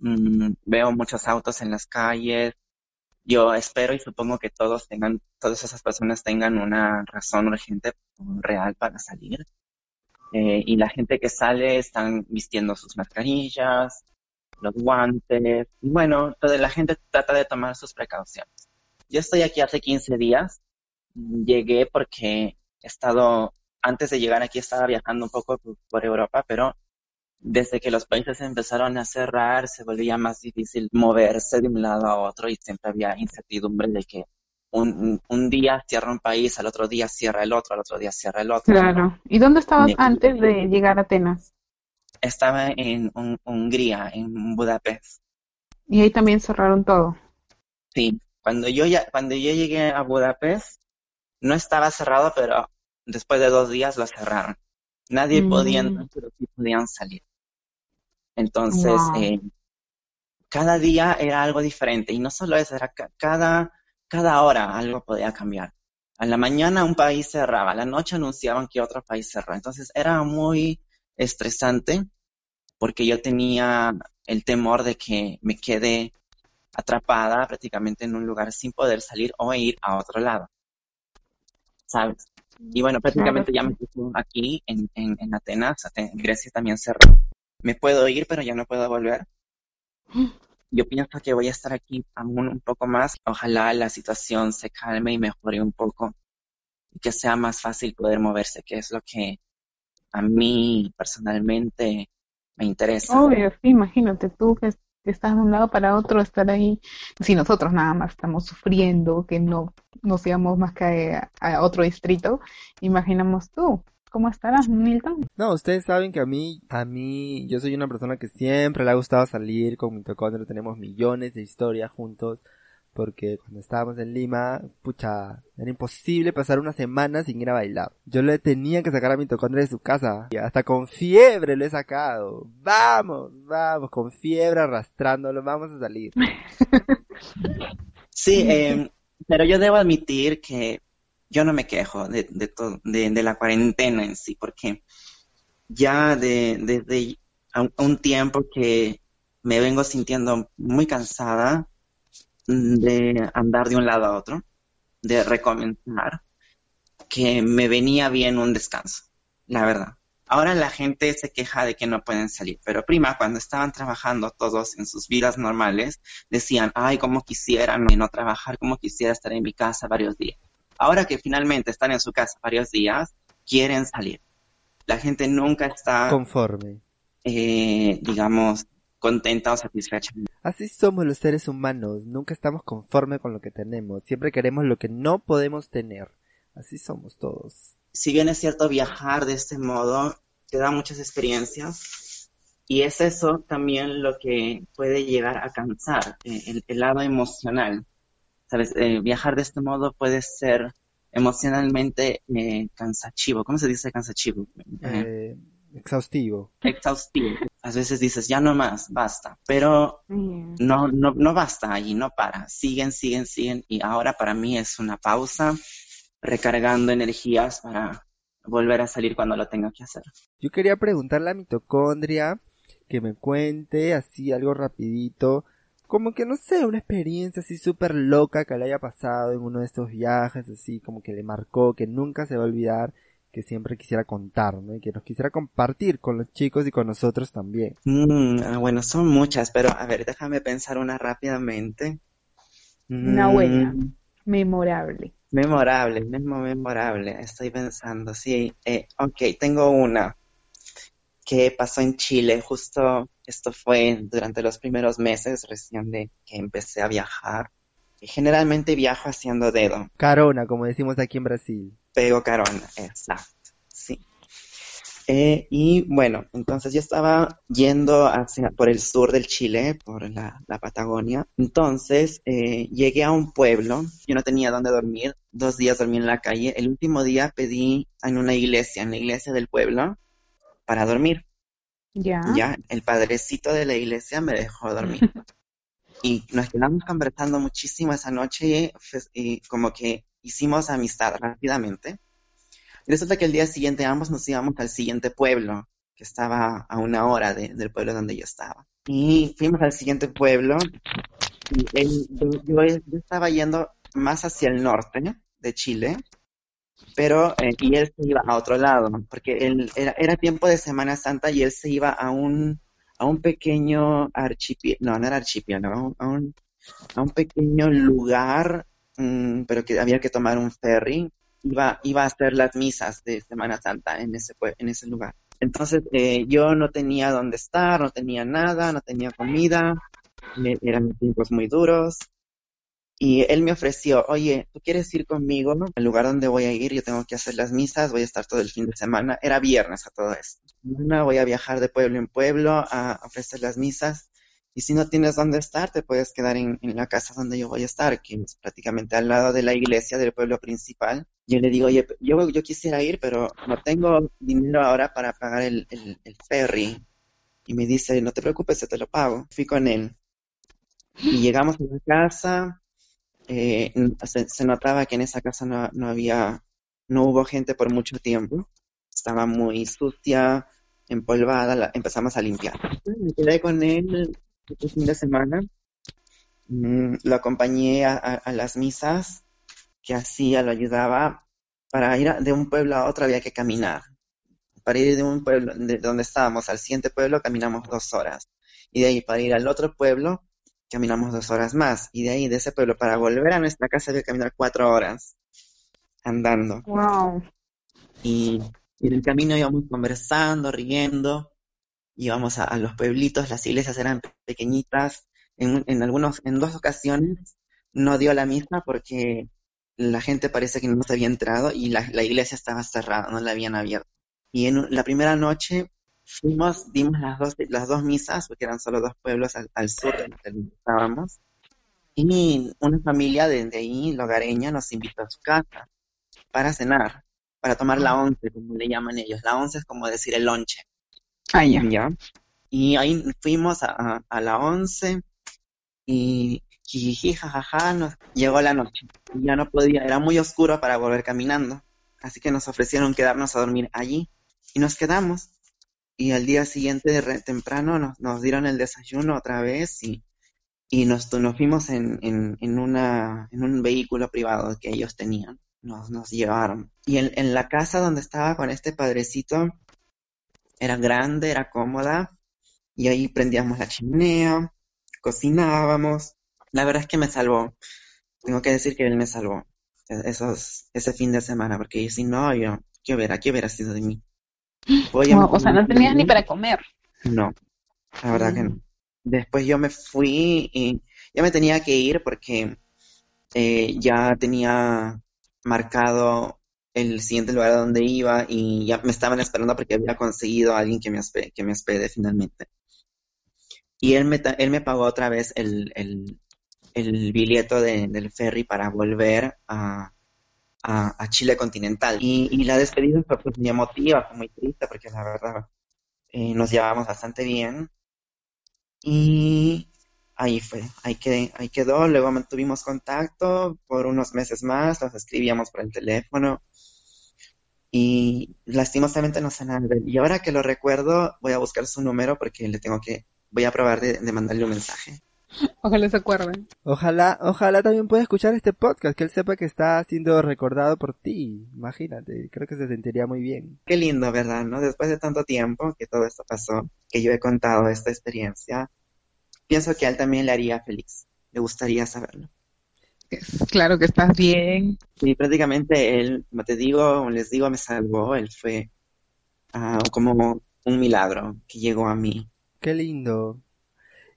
Speaker 3: Mm, veo muchos autos en las calles. Yo espero y supongo que todos tengan, todas esas personas tengan una razón urgente real para salir. Eh, y la gente que sale están vistiendo sus mascarillas, los guantes. Bueno, toda la gente trata de tomar sus precauciones. Yo estoy aquí hace 15 días. Llegué porque he estado, antes de llegar aquí estaba viajando un poco por Europa, pero desde que los países empezaron a cerrar, se volvía más difícil moverse de un lado a otro y siempre había incertidumbre de que un, un, día cierra un país, al otro día cierra el otro, al otro día cierra el otro.
Speaker 1: Claro. ¿Y dónde estabas antes de llegar a Atenas?
Speaker 3: Estaba en Hungría, en Budapest.
Speaker 1: ¿Y ahí también cerraron todo?
Speaker 3: Sí. Cuando yo, ya, cuando yo llegué a Budapest, no estaba cerrado, pero después de dos días lo cerraron. Nadie podía mm. entrar, pero sí podían salir. Entonces, eh, cada día era algo diferente. Y no solo eso, era cada cada hora algo podía cambiar. A la mañana un país cerraba, a la noche anunciaban que otro país cerraba. Entonces era muy estresante porque yo tenía el temor de que me quede atrapada prácticamente en un lugar sin poder salir o ir a otro lado. ¿Sabes? Y bueno, prácticamente ya me quedo aquí en, en, Atenas, en Grecia también cerró. Me puedo ir, pero ya no puedo volver. yo pienso que voy a estar aquí aún un poco más. Ojalá la situación se calme y mejore un poco y que sea más fácil poder moverse, que es lo que a mí personalmente me interesa.
Speaker 1: Obvio, sí, imagínate tú que, estás de un lado para otro, estar ahí, si nosotros nada más estamos sufriendo, que no nos íbamos más que a otro distrito, imaginamos tú. ¿Cómo estarás, Milton?
Speaker 2: No, ustedes saben que a mí, a mí, yo soy una persona que siempre le ha gustado salir con mitocondrio, tenemos millones de historias juntos, porque cuando estábamos en Lima, pucha, era imposible pasar una semana sin ir a bailar. Yo le tenía que sacar a mitocondria de su casa, y hasta con fiebre lo he sacado. Vamos, vamos, con fiebre arrastrándolo, vamos a salir.
Speaker 3: Sí, eh, pero yo debo admitir que yo no me quejo de, de, de, la cuarentena en sí, porque ya desde de, un tiempo que me vengo sintiendo muy cansada de andar de un lado a otro, de recomenzar, que me venía bien un descanso, la verdad. Ahora la gente se queja de que no pueden salir, pero prima, cuando estaban trabajando todos en sus vidas normales, decían, ay, cómo quisiera no trabajar, cómo quisiera estar en mi casa varios días. Ahora que finalmente están en su casa varios días, quieren salir. La gente nunca está
Speaker 2: conforme.
Speaker 3: Eh, digamos, contenta o satisfecha.
Speaker 2: Así somos los seres humanos, nunca estamos conformes con lo que tenemos, siempre queremos lo que no podemos tener. Así somos todos.
Speaker 3: Si bien es cierto viajar de este modo te da muchas experiencias y es eso también lo que puede llegar a cansar, eh, el, lado emocional. ¿Sabes? Eh, viajar de este modo puede ser emocionalmente eh, cansativo. ¿Cómo se dice cansativo?
Speaker 2: Eh, exhaustivo.
Speaker 3: Exhaustivo. A veces dices, ya no más, basta. Pero no, no, no basta allí, no para. Siguen, siguen, siguen. Y ahora para mí es una pausa, recargando energías para volver a salir cuando lo tenga que hacer.
Speaker 2: Yo quería preguntarle a mitocondria que me cuente así algo rapidito como que no sé, una experiencia así súper loca que le haya pasado en uno de estos viajes, así como que le marcó, que nunca se va a olvidar, que siempre quisiera contar, ¿no? Y que nos quisiera compartir con los chicos y con nosotros también.
Speaker 3: Mm, ah, bueno, son muchas, pero a ver, déjame pensar una rápidamente.
Speaker 1: Una buena, mm. memorable.
Speaker 3: Memorable, mismo memorable, estoy pensando, sí. Eh, ok, tengo una que pasó en Chile, justo esto fue durante los primeros meses recién de que empecé a viajar. Generalmente viajo haciendo dedo.
Speaker 2: Carona, como decimos aquí en Brasil.
Speaker 3: Pego carona, exacto, sí. Eh, y bueno, entonces yo estaba yendo hacia, por el sur del Chile, por la, Patagonia. Entonces eh, llegué a un pueblo, yo no tenía dónde dormir, dos días dormí en la calle. El último día pedí en una iglesia, en la iglesia del pueblo, para dormir.
Speaker 1: Ya.
Speaker 3: Ya, el padrecito de la iglesia me dejó dormir. y nos quedamos conversando muchísimo esa noche y, como que hicimos amistad rápidamente. Y resulta que el día siguiente ambos nos íbamos al siguiente pueblo, que estaba a una hora del pueblo donde yo estaba. Y fuimos al siguiente pueblo y él, yo, yo, estaba yendo más hacia el norte de Chile pero eh, y él se iba a otro lado, porque él, era, tiempo de Semana Santa y él se iba a un, a un pequeño archipiélago, no, no era archipiélago, a un, a un pequeño lugar, mm, pero que había que tomar un ferry, iba, iba a hacer las misas de Semana Santa en ese, en ese lugar. Entonces eh, yo no tenía dónde estar, no tenía nada, no tenía comida, eran tiempos muy duros, y él me ofreció, oye, ¿tú quieres ir conmigo al lugar donde voy a ir? Yo tengo que hacer las misas, voy a estar todo el fin de semana. Era viernes a todo esto. voy a viajar de pueblo en pueblo a ofrecer las misas. Y si no tienes dónde estar, te puedes quedar en, la casa donde yo voy a estar, que es prácticamente al lado de la iglesia del pueblo principal. Yo le digo, oye, yo, yo quisiera ir, pero no tengo dinero ahora para pagar el, el ferry. Y me dice, no te preocupes, yo te lo pago. Fui con él. Y llegamos a la casa, eh, se, notaba que en esa casa no, había, no hubo gente por mucho tiempo. Estaba muy sucia, empolvada, empezamos a limpiar. Me quedé con él este fin de semana. Mm, lo acompañé a, las misas que hacía, lo ayudaba. Para ir de un pueblo a otro había que caminar. Para ir de un pueblo, de donde estábamos al siguiente pueblo, caminamos dos horas. Y de ahí para ir al otro pueblo, caminamos dos horas más. Y de ahí, de ese pueblo, para volver a nuestra casa había que caminar cuatro horas andando.
Speaker 1: Wow.
Speaker 3: Y, en el camino íbamos conversando, riendo, íbamos a, los pueblitos, las iglesias eran pequeñitas. En, en, algunos, en dos ocasiones no dio la misma porque la gente parece que no se había entrado y la, la iglesia estaba cerrada, no la habían abierto. Y en la primera noche fuimos, dimos las dos, las dos misas, porque eran solo dos pueblos al, sur de donde estábamos, y una familia de, ahí, logareña, nos invitó a su casa para cenar, para tomar la once, como le llaman ellos. La once es como decir el lonche.
Speaker 1: Ah, ya.
Speaker 3: Y ahí fuimos a, la once y jiji, jajaja, llegó la noche. Y ya no podía, era muy oscuro para volver caminando. Así que nos ofrecieron quedarnos a dormir allí. Y nos quedamos y al día siguiente temprano nos, nos, dieron el desayuno otra vez y, y nos, nos fuimos en, en, una, en un vehículo privado que ellos tenían. Nos, nos llevaron. Y en, en la casa donde estaba con este padrecito, era grande, era cómoda, y ahí prendíamos la chimenea, cocinábamos. La verdad es que me salvó. Tengo que decir que él me salvó e-, esos, ese fin de semana, porque si no, yo, ¿qué hubiera, qué hubiera sido de mí?
Speaker 1: o sea, no tenías ni para comer.
Speaker 3: No, la verdad que no. Mm. Después yo me fui y ya me tenía que ir porque eh, ya tenía marcado el siguiente lugar a donde iba y ya me estaban esperando porque había conseguido a alguien que me, hospede, que me hospede finalmente. Y él me, él me pagó otra vez el, el, el billete del ferry para volver a, a, Chile continental. Y, y, la despedida fue pues, muy emotiva, fue muy triste porque la verdad eh, nos llevábamos bastante bien. Y ahí fue, ahí, quedé, ahí quedó. Luego mantuvimos contacto por unos meses más, nos escribíamos por el teléfono. Y lastimosamente no sé nada de él. Y ahora que lo recuerdo, voy a buscar su número porque le tengo que, voy a probar de mandarle un mensaje.
Speaker 1: Ojalá se acuerden.
Speaker 2: Ojalá, ojalá también pueda escuchar este podcast, que él sepa que está siendo recordado por ti. Imagínate, creo que se sentiría muy bien.
Speaker 3: Qué lindo, ¿verdad? ¿No? Después de tanto tiempo que todo esto pasó, que yo he contado esta experiencia, pienso que a él también le haría feliz. Le gustaría saberlo.
Speaker 1: Claro que estás bien.
Speaker 3: Sí, prácticamente él, como te digo, les digo, me salvó. Él fue ah, como un milagro que llegó a mí.
Speaker 2: Qué lindo.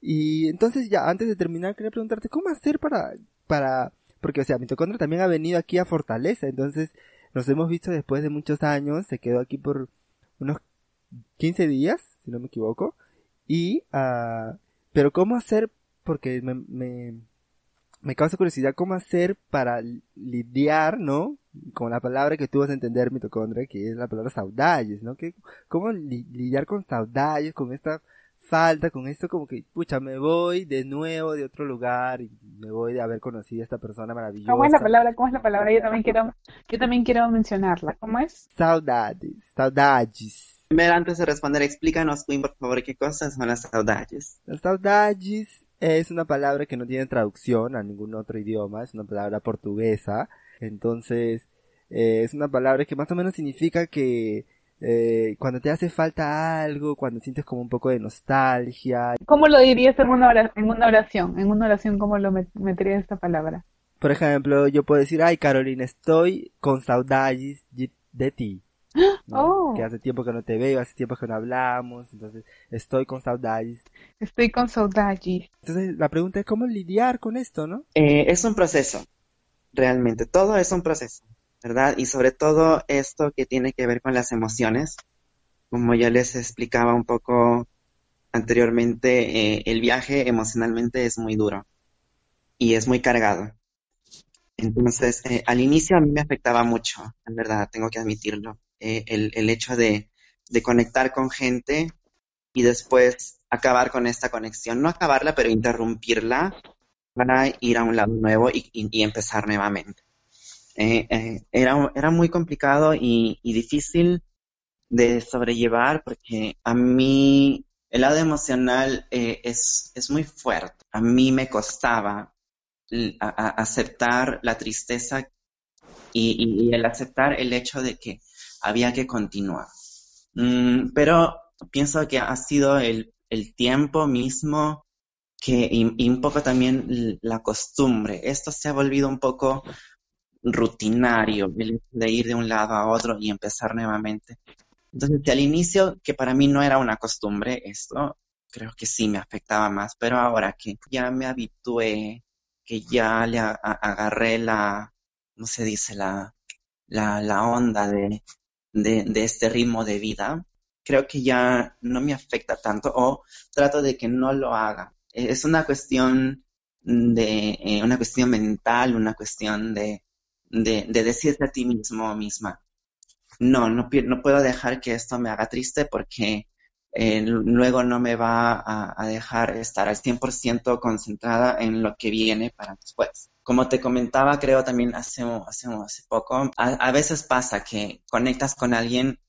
Speaker 2: Y entonces ya, antes de terminar, quería preguntarte, ¿cómo hacer para, para, porque o sea, mitocondria también ha venido aquí a Fortaleza, entonces nos hemos visto después de muchos años, se quedó aquí por unos 15 días, si no me equivoco, y, uh, pero ¿cómo hacer, porque me, me, me causa curiosidad, ¿cómo hacer para lidiar, no? Con la palabra que tú vas a entender mitocondria, que es la palabra saudades, ¿no? Que, ¿Cómo lidiar con saudades, con esta falta con esto como que, pucha, me voy de nuevo de otro lugar y me voy de haber conocido a esta persona maravillosa.
Speaker 1: ¿Cómo es la palabra? ¿Cómo es la palabra? Yo también quiero, yo también quiero mencionarla. ¿Cómo es?
Speaker 2: Saudades, saudades.
Speaker 3: Primero, antes de responder, explícanos, Queen, por favor, qué cosas son las saudades.
Speaker 2: Las saudades es una palabra que no tiene traducción a ningún otro idioma, es una palabra portuguesa, entonces eh, es una palabra que más o menos significa que eh, cuando te hace falta algo, cuando sientes como un poco de nostalgia.
Speaker 1: ¿Cómo lo dirías en una oración? En una oración, en una oración ¿cómo lo meterías esta palabra?
Speaker 2: Por ejemplo, yo puedo decir, ay Carolina, estoy con saudades de ti.
Speaker 1: Oh.
Speaker 2: Que hace tiempo que no te veo, hace tiempo que no hablamos, entonces estoy con saudades.
Speaker 1: Estoy con saudades.
Speaker 2: Entonces la pregunta es cómo lidiar con esto, ¿no?
Speaker 3: Eh, es un proceso, realmente, todo es un proceso. ¿verdad? Y sobre todo esto que tiene que ver con las emociones. Como ya les explicaba un poco anteriormente, eh, el viaje emocionalmente es muy duro y es muy cargado. Entonces, eh, al inicio a mí me afectaba mucho, en verdad, tengo que admitirlo, eh, el, hecho de, conectar con gente y después acabar con esta conexión, no acabarla, pero interrumpirla para ir a un lado nuevo y, y empezar nuevamente. Eh, eh, era, era muy complicado y, difícil de sobrellevar porque a mí el lado emocional es, es, muy fuerte. A mí me costaba aceptar la tristeza y, el aceptar el hecho de que había que continuar. Mm, pero pienso que ha sido el, el tiempo mismo que, y, un poco también la costumbre. Esto se ha volvido un poco rutinario, de ir de un lado a otro y empezar nuevamente. Entonces, al inicio, que para mí no era una costumbre esto, creo que sí me afectaba más, pero ahora que ya me habitué, que ya le agarré la, ¿cómo se dice? La, la, la onda de, de, este ritmo de vida, creo que ya no me afecta tanto o trato de que no lo haga. Es una cuestión de, eh, una cuestión mental, una cuestión de, de, decirte a ti mismo o misma, no, no, puedo dejar que esto me haga triste porque eh, luego no me va a, dejar estar al 100% concentrada en lo que viene para después. Como te comentaba, creo también hace, hace, hace poco, a, veces pasa que conectas con alguien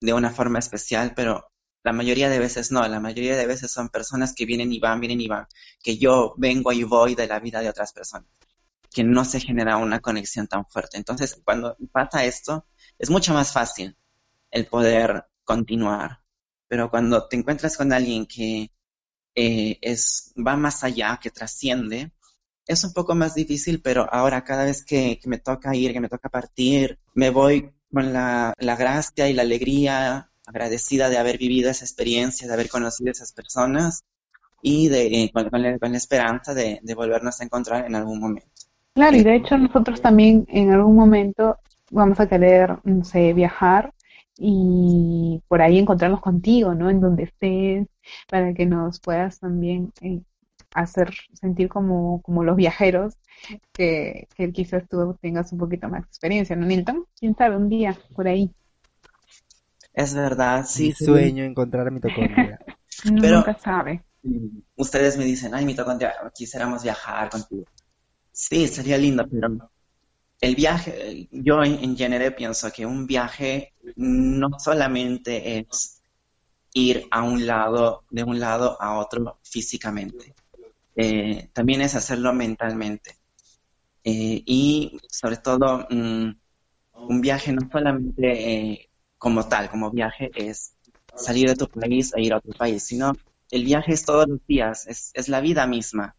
Speaker 3: de una forma especial, pero la mayoría de veces no, la mayoría de veces son personas que vienen y van, vienen y van, que yo vengo y voy de la vida de otras personas que no se genera una conexión tan fuerte. Entonces, cuando pasa esto, es mucho más fácil el poder continuar. Pero cuando te encuentras con alguien que eh, es, va más allá, que trasciende, es un poco más difícil, pero ahora cada vez que, me toca ir, que me toca partir, me voy con la, gracia y la alegría, agradecida de haber vivido esa experiencia, de haber conocido a esas personas y de, con, la, esperanza de volvernos a encontrar en algún momento.
Speaker 1: Claro, y de hecho nosotros también en algún momento vamos a querer, no sé, viajar y por ahí encontrarnos contigo, ¿no? En donde estés, para que nos puedas también eh, hacer sentir como, como los viajeros que, que quizás tú tengas un poquito más de experiencia, ¿no, Nilton? ¿Quién sabe? Un día por ahí.
Speaker 3: Es verdad, sí.
Speaker 2: Mi sueño encontrar a mitocondria.
Speaker 3: Pero-
Speaker 1: Nunca sabe.
Speaker 3: Ustedes me dicen, ay, mitocondria, quisiéramos viajar contigo. Sí, sería lindo, pero el viaje, yo en, en general pienso que un viaje no solamente es ir a un lado, de un lado a otro físicamente, Eh, también es hacerlo mentalmente. Eh, y sobre todo, mm, un viaje no solamente eh, como tal, como viaje es salir de tu país e ir a otro país, sino el viaje es todos los días, es, es la vida misma,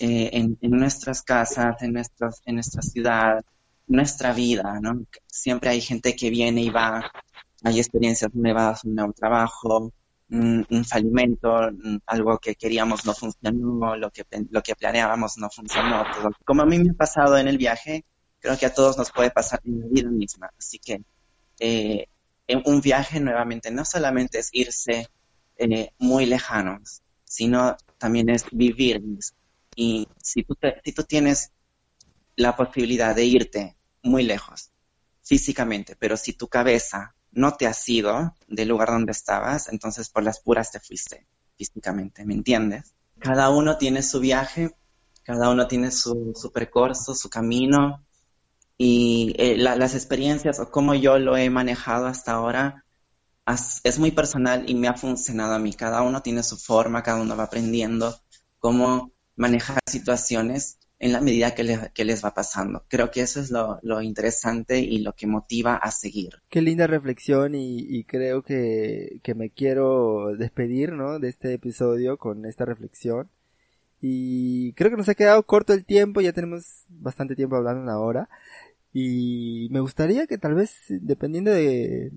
Speaker 3: eh, en, en nuestras casas, en, nuestros, en nuestra ciudad, nuestra vida, ¿no? Siempre hay gente que viene y va, hay experiencias nuevas, un nuevo trabajo, un, falimento, algo que queríamos no funcionó, lo que, lo que planeábamos no funcionó. Como a mí me ha pasado en el viaje, creo que a todos nos puede pasar en la vida misma. Así que eh, en un viaje nuevamente no solamente es irse eh, muy lejanos, sino también es vivir. Y si tú, te- si tú tienes la posibilidad de irte muy lejos físicamente, pero si tu cabeza no te has ido del lugar donde estabas, entonces por las puras te fuiste físicamente, ¿me entiendes? Cada uno tiene su viaje, cada uno tiene su, su percurso, su camino, y eh, la- las experiencias o cómo yo lo he manejado hasta ahora es muy personal y me ha funcionado a mí. Cada uno tiene su forma, cada uno va aprendiendo cómo manejar situaciones en la medida que, le- que les va pasando. Creo que eso es lo, lo interesante y lo que motiva a seguir.
Speaker 2: Qué linda reflexión y, y creo que, que me quiero despedir, ¿no? De este episodio con esta reflexión. Y creo que nos ha quedado corto el tiempo, ya tenemos bastante tiempo hablando una hora. Y me gustaría que tal vez, dependiendo de,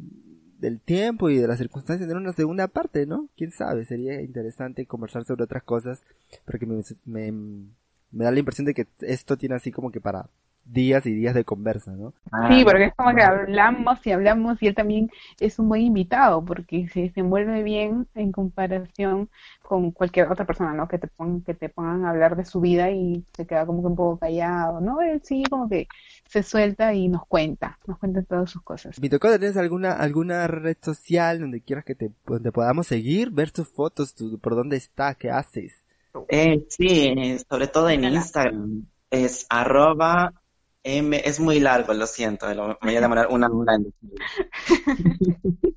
Speaker 2: del tiempo y de las circunstancias, tener una segunda parte, ¿no? Quién sabe, sería interesante conversar sobre otras cosas, porque me, me, me da la impresión de que esto tiene así como que para días y días de conversa, ¿no?
Speaker 1: Sí, porque es como que hablamos y hablamos y él también es un buen invitado porque se desenvuelve bien en comparación con cualquier otra persona, ¿no? Que te pongan, que te pongan a hablar de su vida y se queda como que un poco callado, ¿no? Él sí como que se suelta y nos cuenta, nos cuenta todas sus cosas.
Speaker 2: Mitocondria, ¿tienes alguna, alguna red social donde quieras que te, donde podamos seguir, ver tus fotos, tu, por dónde está, qué haces?
Speaker 3: Eh, sí, sobre todo en. Instagram. Es arroba M, es muy largo, lo siento, lo- me voy a demorar una hora.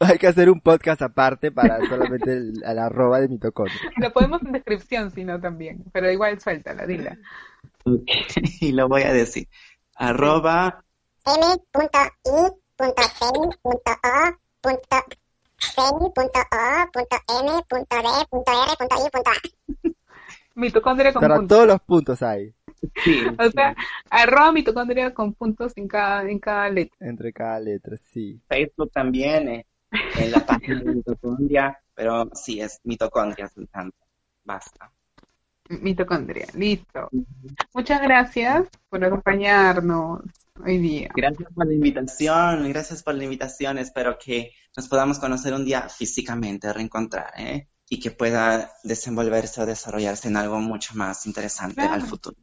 Speaker 2: Hay que hacer un podcast aparte para solamente el, el arroba de mitocondria.
Speaker 1: Lo podemos en descripción, si no también, pero igual suéltala, dila.
Speaker 3: Ok, Y lo voy a decir. Arroba
Speaker 4: m.i.o.feni.o.m.r.i.a.
Speaker 1: Mitocondria con
Speaker 2: Para
Speaker 1: puntos.
Speaker 2: todos los puntos hay,
Speaker 3: sí,
Speaker 1: O sea, arroba mitocondria con puntos en cada, en cada letra.
Speaker 2: entre cada letra, sí.
Speaker 3: Facebook también, eh, en la página de mitocondria, pero sí, es mitocondria, Sultana. Basta.
Speaker 1: Mitocondria, listo. Muchas gracias por acompañarnos hoy día.
Speaker 3: Gracias por la invitación, gracias por la invitación. Espero que nos podamos conocer un día físicamente, reencontrar, ¿eh? Y que pueda desenvolverse o desarrollarse en algo mucho más interesante
Speaker 1: Claro.
Speaker 3: al futuro.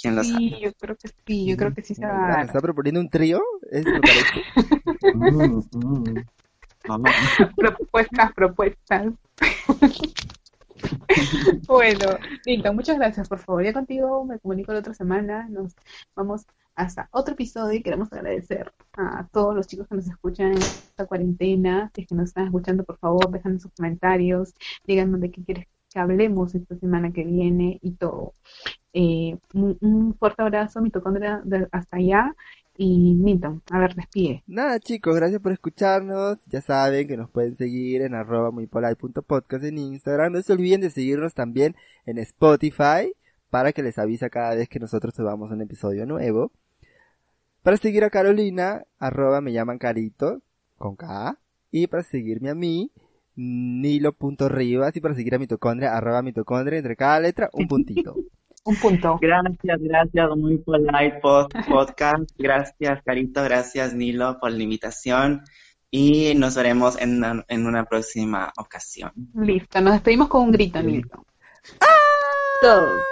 Speaker 3: ¿Quién lo
Speaker 1: Sí,
Speaker 3: sabe?
Speaker 1: yo creo que sí, yo creo que sí se va a
Speaker 2: ¿Me
Speaker 1: dar.
Speaker 2: está proponiendo un trío? ¿Es parece?
Speaker 3: Mm, mm.
Speaker 1: Propuestas, propuestas. Bueno, listo, muchas gracias. Por favor, ya contigo me comunico la otra semana. Nos vamos hasta otro episodio y queremos agradecer a todos los chicos que nos escuchan en esta cuarentena. Que nos están escuchando, por favor, dejan sus comentarios, díganos de qué quieres que hablemos esta semana que viene y todo. Eh, un, fuerte abrazo, mitocondria, de- hasta allá. Y Milton, a ver, despide.
Speaker 2: Nada chicos, gracias por escucharnos. Ya saben que nos pueden seguir en arroba muypolite.podcast en Instagram. No se olviden de seguirnos también en Spotify para que les avisa cada vez que nosotros subamos un episodio nuevo. Para seguir a Carolina, arroba me llaman Carito, con K. Y para seguirme a mí, nilo.rivas. Y para seguir a mitocondria, arroba mitocondria, entre cada letra un puntito.
Speaker 1: Un punto.
Speaker 3: Gracias, gracias, muy polite pod- podcast. Gracias, Carito, gracias, Nilo, por la invitación. Y nos veremos en una, en una próxima ocasión.
Speaker 1: Listo, nos despedimos con un grito, Nilton. Todos.